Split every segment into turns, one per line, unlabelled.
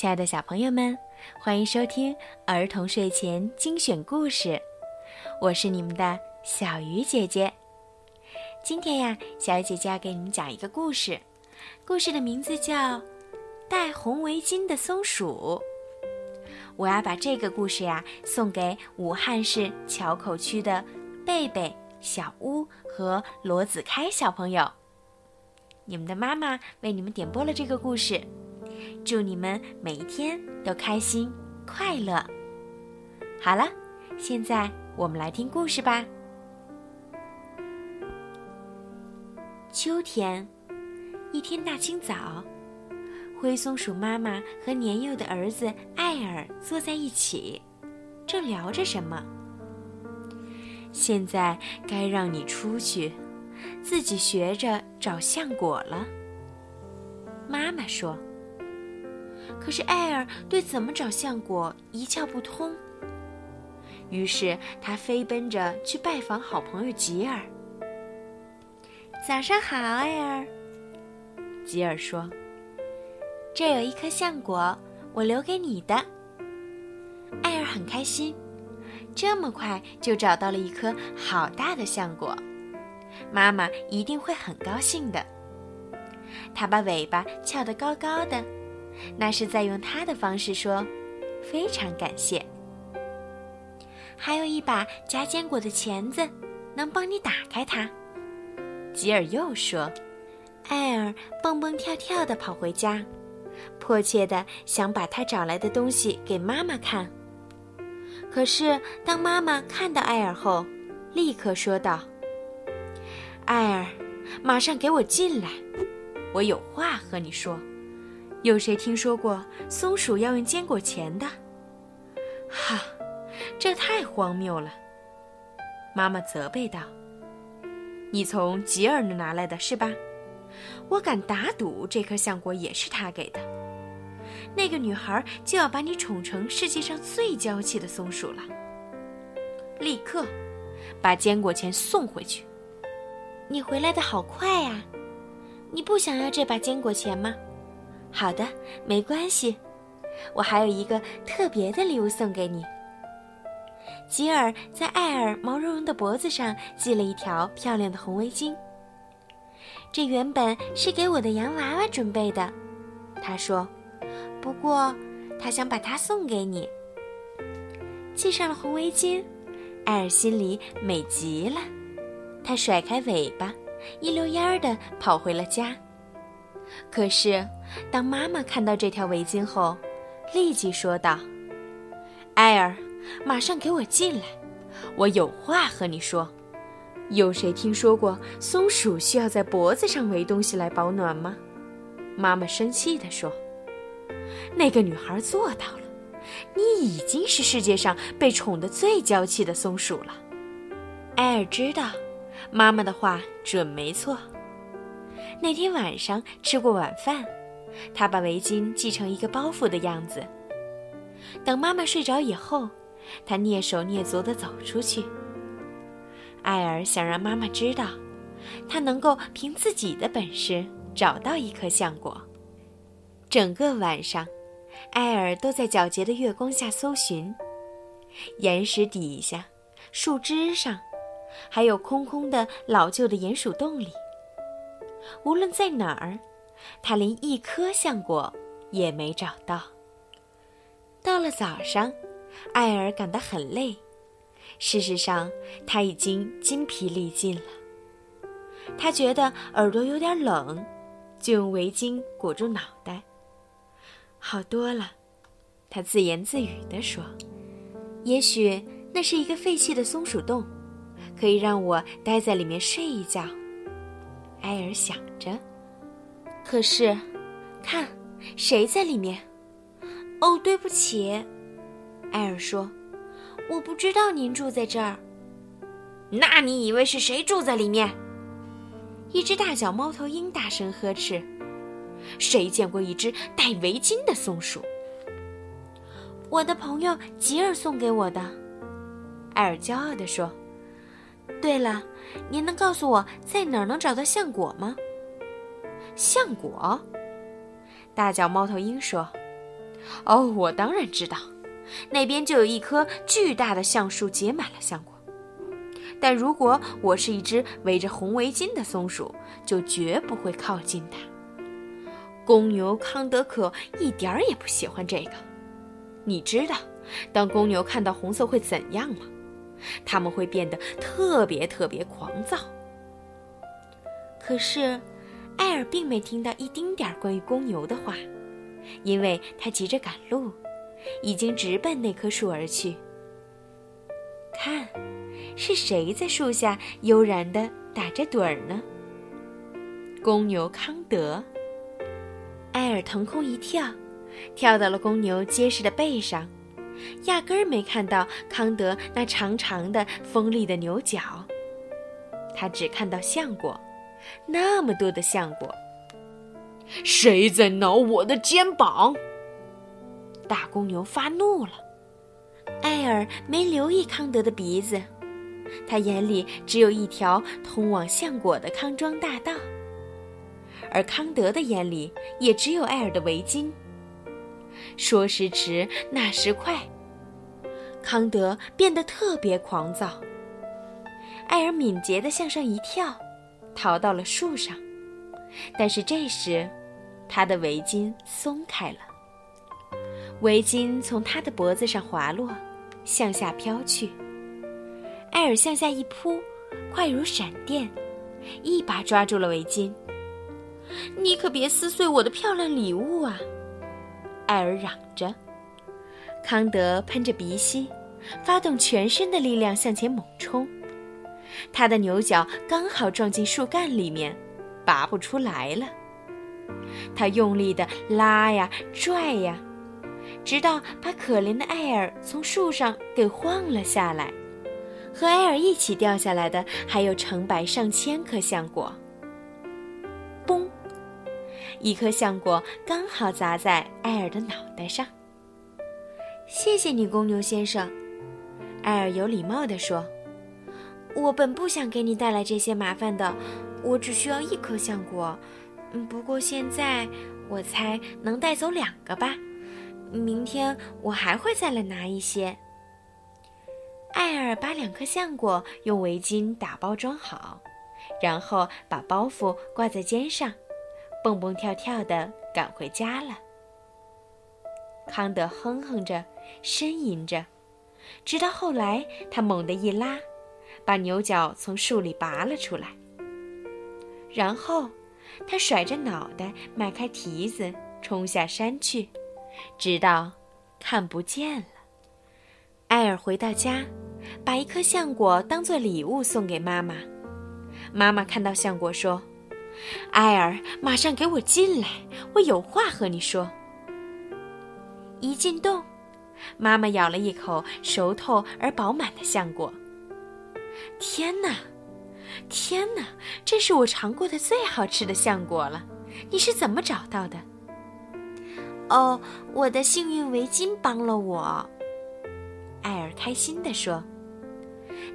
亲爱的小朋友们，欢迎收听儿童睡前精选故事，我是你们的小鱼姐姐。今天呀，小鱼姐姐要给你们讲一个故事，故事的名字叫《戴红围巾的松鼠》。我要把这个故事呀送给武汉市硚口区的贝贝、小乌和罗子开小朋友。你们的妈妈为你们点播了这个故事。祝你们每一天都开心快乐。好了，现在我们来听故事吧。秋天，一天大清早，灰松鼠妈妈和年幼的儿子艾尔坐在一起，正聊着什么。现在该让你出去，自己学着找橡果了。妈妈说。可是艾尔对怎么找橡果一窍不通。于是他飞奔着去拜访好朋友吉尔。早上好，艾尔。吉尔说：“这有一颗橡果，我留给你的。”艾尔很开心，这么快就找到了一颗好大的橡果，妈妈一定会很高兴的。他把尾巴翘得高高的。那是在用他的方式说：“非常感谢。”还有一把夹坚果的钳子，能帮你打开它。吉尔又说：“艾尔蹦蹦跳跳地跑回家，迫切地想把他找来的东西给妈妈看。可是当妈妈看到艾尔后，立刻说道：‘艾尔，马上给我进来，我有话和你说。’”有谁听说过松鼠要用坚果钱的？哈，这太荒谬了！妈妈责备道：“你从吉尔那拿来的是吧？我敢打赌，这颗橡果也是他给的。那个女孩就要把你宠成世界上最娇气的松鼠了。立刻把坚果钱送回去。你回来的好快呀！你不想要这把坚果钱吗？”好的，没关系，我还有一个特别的礼物送给你。吉尔在艾尔毛茸茸的脖子上系了一条漂亮的红围巾。这原本是给我的洋娃娃准备的，他说。不过，他想把它送给你。系上了红围巾，艾尔心里美极了。他甩开尾巴，一溜烟儿地跑回了家。可是，当妈妈看到这条围巾后，立即说道：“艾尔，马上给我进来，我有话和你说。有谁听说过松鼠需要在脖子上围东西来保暖吗？”妈妈生气地说：“那个女孩做到了，你已经是世界上被宠得最娇气的松鼠了。”艾尔知道，妈妈的话准没错。那天晚上吃过晚饭，他把围巾系成一个包袱的样子。等妈妈睡着以后，他蹑手蹑足地走出去。艾尔想让妈妈知道，他能够凭自己的本事找到一颗橡果。整个晚上，艾尔都在皎洁的月光下搜寻，岩石底下、树枝上，还有空空的老旧的鼹鼠洞里。无论在哪儿，他连一颗橡果也没找到。到了早上，艾尔感到很累，事实上他已经筋疲力尽了。他觉得耳朵有点冷，就用围巾裹住脑袋。好多了，他自言自语地说：“也许那是一个废弃的松鼠洞，可以让我待在里面睡一觉。”艾尔想着，可是，看，谁在里面？哦，对不起，艾尔说：“我不知道您住在这儿。”那你以为是谁住在里面？一只大脚猫头鹰大声呵斥：“谁见过一只戴围巾的松鼠？”我的朋友吉尔送给我的，艾尔骄傲地说。对了，您能告诉我在哪儿能找到橡果吗？橡果？大脚猫头鹰说：“哦，我当然知道，那边就有一棵巨大的橡树，结满了橡果。但如果我是一只围着红围巾的松鼠，就绝不会靠近它。公牛康德可一点儿也不喜欢这个。你知道，当公牛看到红色会怎样吗？他们会变得特别特别狂躁。可是，艾尔并没听到一丁点儿关于公牛的话，因为他急着赶路，已经直奔那棵树而去。看。是谁在树下悠然地打着盹儿呢？公牛康德。艾尔腾空一跳，跳到了公牛结实的背上，压根儿没看到康德那长长的锋利的牛角。他只看到橡果，那么多的橡果。谁在挠我的肩膀？大公牛发怒了。艾尔没留意康德的鼻子。他眼里只有一条通往橡果的康庄大道，而康德的眼里也只有艾尔的围巾。说时迟，那时快，康德变得特别狂躁。艾尔敏捷地向上一跳，逃到了树上，但是这时，他的围巾松开了，围巾从他的脖子上滑落，向下飘去。艾尔向下一扑，快如闪电，一把抓住了围巾。你可别撕碎我的漂亮礼物啊！艾尔嚷着。康德喷着鼻息，发动全身的力量向前猛冲。他的牛角刚好撞进树干里面，拔不出来了。他用力地拉呀拽呀，直到把可怜的艾尔从树上给晃了下来。和艾尔一起掉下来的还有成百上千颗橡果。嘣！一颗橡果刚好砸在艾尔的脑袋上。谢谢你，公牛先生，艾尔有礼貌地说：“我本不想给你带来这些麻烦的，我只需要一颗橡果。嗯，不过现在我猜能带走两个吧。明天我还会再来拿一些。”艾尔把两颗橡果用围巾打包装好，然后把包袱挂在肩上，蹦蹦跳跳地赶回家了。康德哼哼着，呻吟着，直到后来，他猛地一拉，把牛角从树里拔了出来。然后，他甩着脑袋，迈开蹄子，冲下山去，直到看不见了。艾尔回到家。把一颗橡果当做礼物送给妈妈。妈妈看到橡果说：“艾尔，马上给我进来，我有话和你说。”一进洞，妈妈咬了一口熟透而饱满的橡果。天哪，天哪，这是我尝过的最好吃的橡果了！你是怎么找到的？哦，我的幸运围巾帮了我。艾尔开心地说。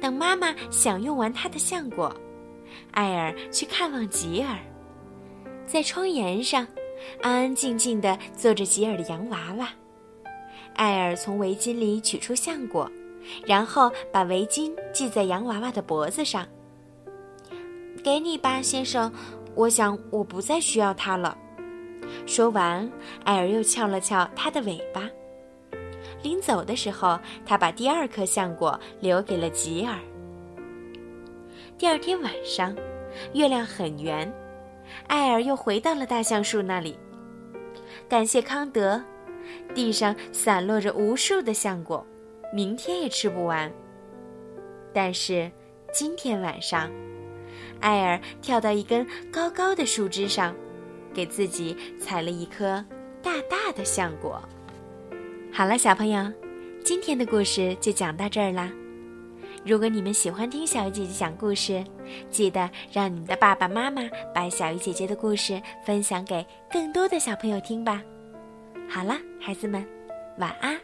等妈妈享用完她的橡果，艾尔去看望吉尔。在窗沿上，安安静静地坐着吉尔的洋娃娃。艾尔从围巾里取出橡果，然后把围巾系在洋娃娃的脖子上。给你吧，先生。我想我不再需要它了。说完，艾尔又翘了翘它的尾巴。临走的时候，他把第二颗橡果留给了吉尔。第二天晚上，月亮很圆，艾尔又回到了大橡树那里。感谢康德，地上散落着无数的橡果，明天也吃不完。但是今天晚上，艾尔跳到一根高高的树枝上，给自己采了一颗大大的橡果。好了，小朋友，今天的故事就讲到这儿啦。如果你们喜欢听小鱼姐姐讲故事，记得让你们的爸爸妈妈把小鱼姐姐的故事分享给更多的小朋友听吧。好了，孩子们，晚安。